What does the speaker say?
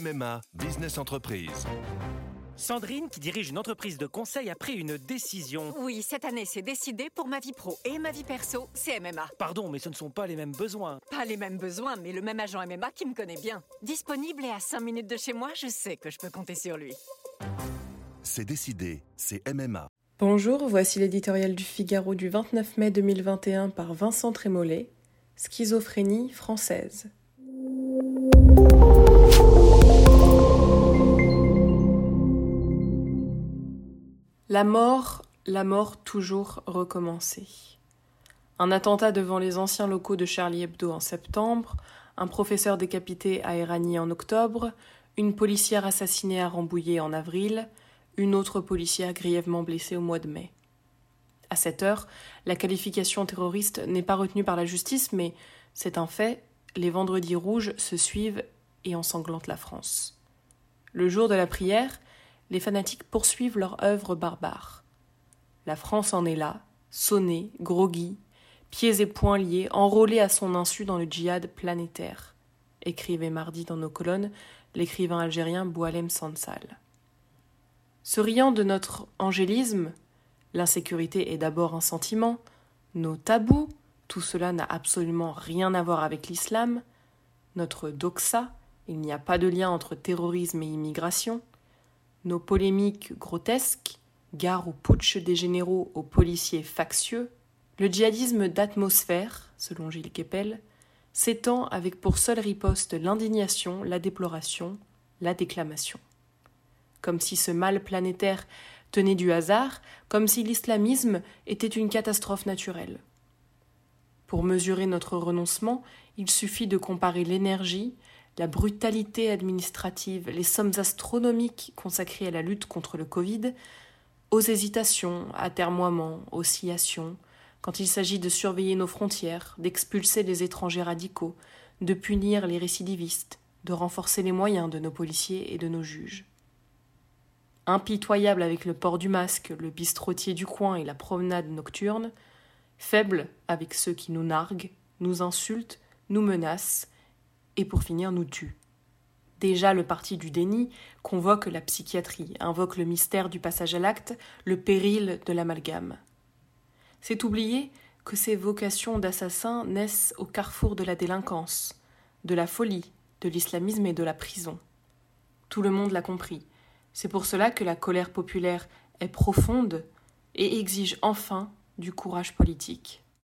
MMA Business Entreprise. Sandrine, qui dirige une entreprise de conseil, a pris une décision. Oui, cette année, c'est décidé pour ma vie pro et ma vie perso, c'est MMA. Pardon, mais ce ne sont pas les mêmes besoins. Pas les mêmes besoins, mais le même agent MMA qui me connaît bien. Disponible et à 5 minutes de chez moi, je sais que je peux compter sur lui. C'est décidé, c'est MMA. Bonjour, voici l'éditorial du Figaro du 29 mai 2021 par Vincent Trémollet. Schizophrénie française. La mort, la mort toujours recommencée. Un attentat devant les anciens locaux de Charlie Hebdo en septembre, un professeur décapité à Erani en octobre, une policière assassinée à Rambouillet en avril, une autre policière grièvement blessée au mois de mai. À cette heure, la qualification terroriste n'est pas retenue par la justice, mais c'est un fait, les vendredis rouges se suivent et ensanglantent la France. Le jour de la prière, les fanatiques poursuivent leur œuvre barbare. La France en est là, sonnée, groggy, pieds et poings liés, enrôlée à son insu dans le djihad planétaire, écrivait mardi dans nos colonnes l'écrivain algérien Boualem Sansal. Se riant de notre angélisme, l'insécurité est d'abord un sentiment, nos tabous, tout cela n'a absolument rien à voir avec l'islam, notre doxa, il n'y a pas de lien entre terrorisme et immigration, nos polémiques grotesques, gare au putsch des généraux aux policiers factieux, le djihadisme d'atmosphère, selon Gilles Kepel, s'étend avec pour seule riposte l'indignation, la déploration, la déclamation. Comme si ce mal planétaire tenait du hasard, comme si l'islamisme était une catastrophe naturelle. Pour mesurer notre renoncement, il suffit de comparer l'énergie, la brutalité administrative, les sommes astronomiques consacrées à la lutte contre le Covid, aux hésitations, atermoiements, oscillations, quand il s'agit de surveiller nos frontières, d'expulser les étrangers radicaux, de punir les récidivistes, de renforcer les moyens de nos policiers et de nos juges. Impitoyable avec le port du masque, le bistrotier du coin et la promenade nocturne, faible avec ceux qui nous narguent, nous insultent, nous menacent, pour finir nous tue. Déjà le parti du déni convoque la psychiatrie, invoque le mystère du passage à l'acte, le péril de l'amalgame. C'est oublier que ces vocations d'assassins naissent au carrefour de la délinquance, de la folie, de l'islamisme et de la prison. Tout le monde l'a compris. C'est pour cela que la colère populaire est profonde et exige enfin du courage politique.